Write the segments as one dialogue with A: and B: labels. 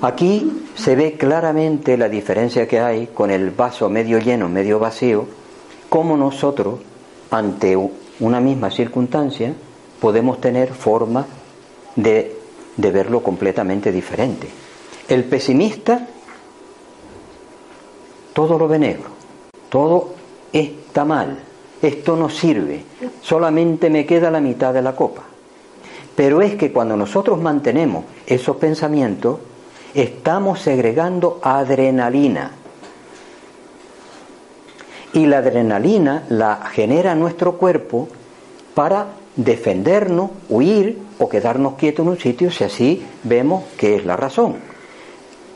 A: Aquí se ve claramente la diferencia que hay con el vaso medio lleno, medio vacío, cómo nosotros, ante una misma circunstancia, podemos tener forma de, de verlo completamente diferente. El pesimista todo lo ve negro, todo está mal, esto no sirve, solamente me queda la mitad de la copa. Pero es que cuando nosotros mantenemos esos pensamientos, estamos segregando adrenalina. Y la adrenalina la genera nuestro cuerpo para defendernos, huir o quedarnos quietos en un sitio si así vemos que es la razón.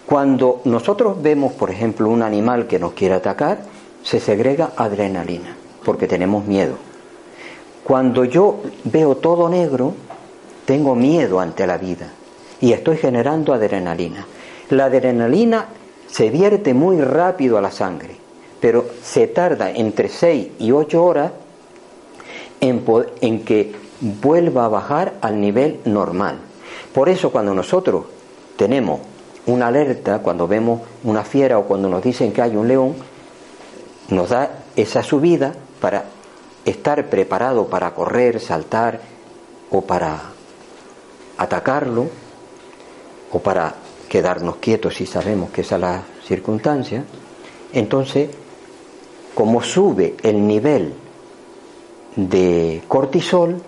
A: Cuando nosotros vemos, por ejemplo, un animal que nos quiere atacar, se segrega adrenalina, porque tenemos miedo. Cuando yo veo todo negro, tengo miedo ante la vida y estoy generando adrenalina. La adrenalina se vierte muy rápido a la sangre, pero se tarda entre 6 y 8 horas en, en que vuelva a bajar al nivel normal. Por eso cuando nosotros tenemos una alerta, cuando vemos una fiera o cuando nos dicen que hay un león, nos da esa subida para estar preparado para correr, saltar o para atacarlo o para quedarnos quietos si sabemos que esa es la circunstancia, entonces, como sube el nivel de cortisol,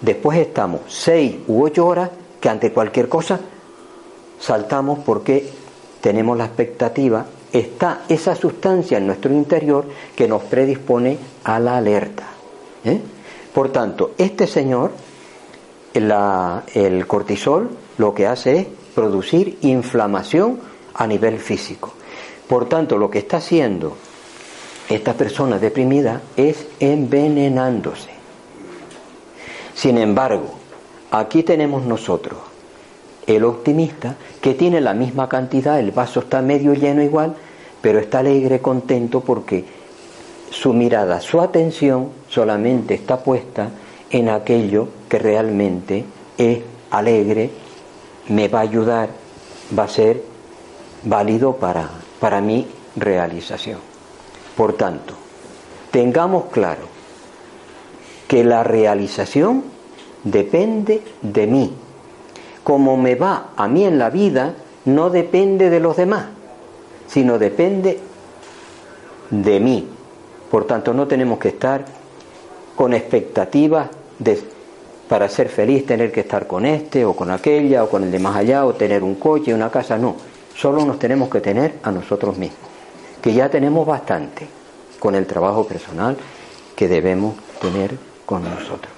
A: después estamos seis u ocho horas que ante cualquier cosa saltamos porque tenemos la expectativa, está esa sustancia en nuestro interior que nos predispone a la alerta. ¿eh? Por tanto, este señor, el cortisol, lo que hace es producir inflamación a nivel físico. Por tanto, lo que está haciendo esta persona deprimida es envenenándose. Sin embargo, aquí tenemos nosotros el optimista que tiene la misma cantidad, el vaso está medio lleno igual, pero está alegre, contento porque su mirada, su atención solamente está puesta en aquello que realmente es alegre, me va a ayudar, va a ser válido para, para mi realización. Por tanto, tengamos claro que la realización depende de mí. Como me va a mí en la vida, no depende de los demás, sino depende de mí. Por tanto, no tenemos que estar con expectativas de para ser feliz tener que estar con este o con aquella o con el de más allá o tener un coche, una casa, no. Solo nos tenemos que tener a nosotros mismos, que ya tenemos bastante con el trabajo personal que debemos tener con nosotros.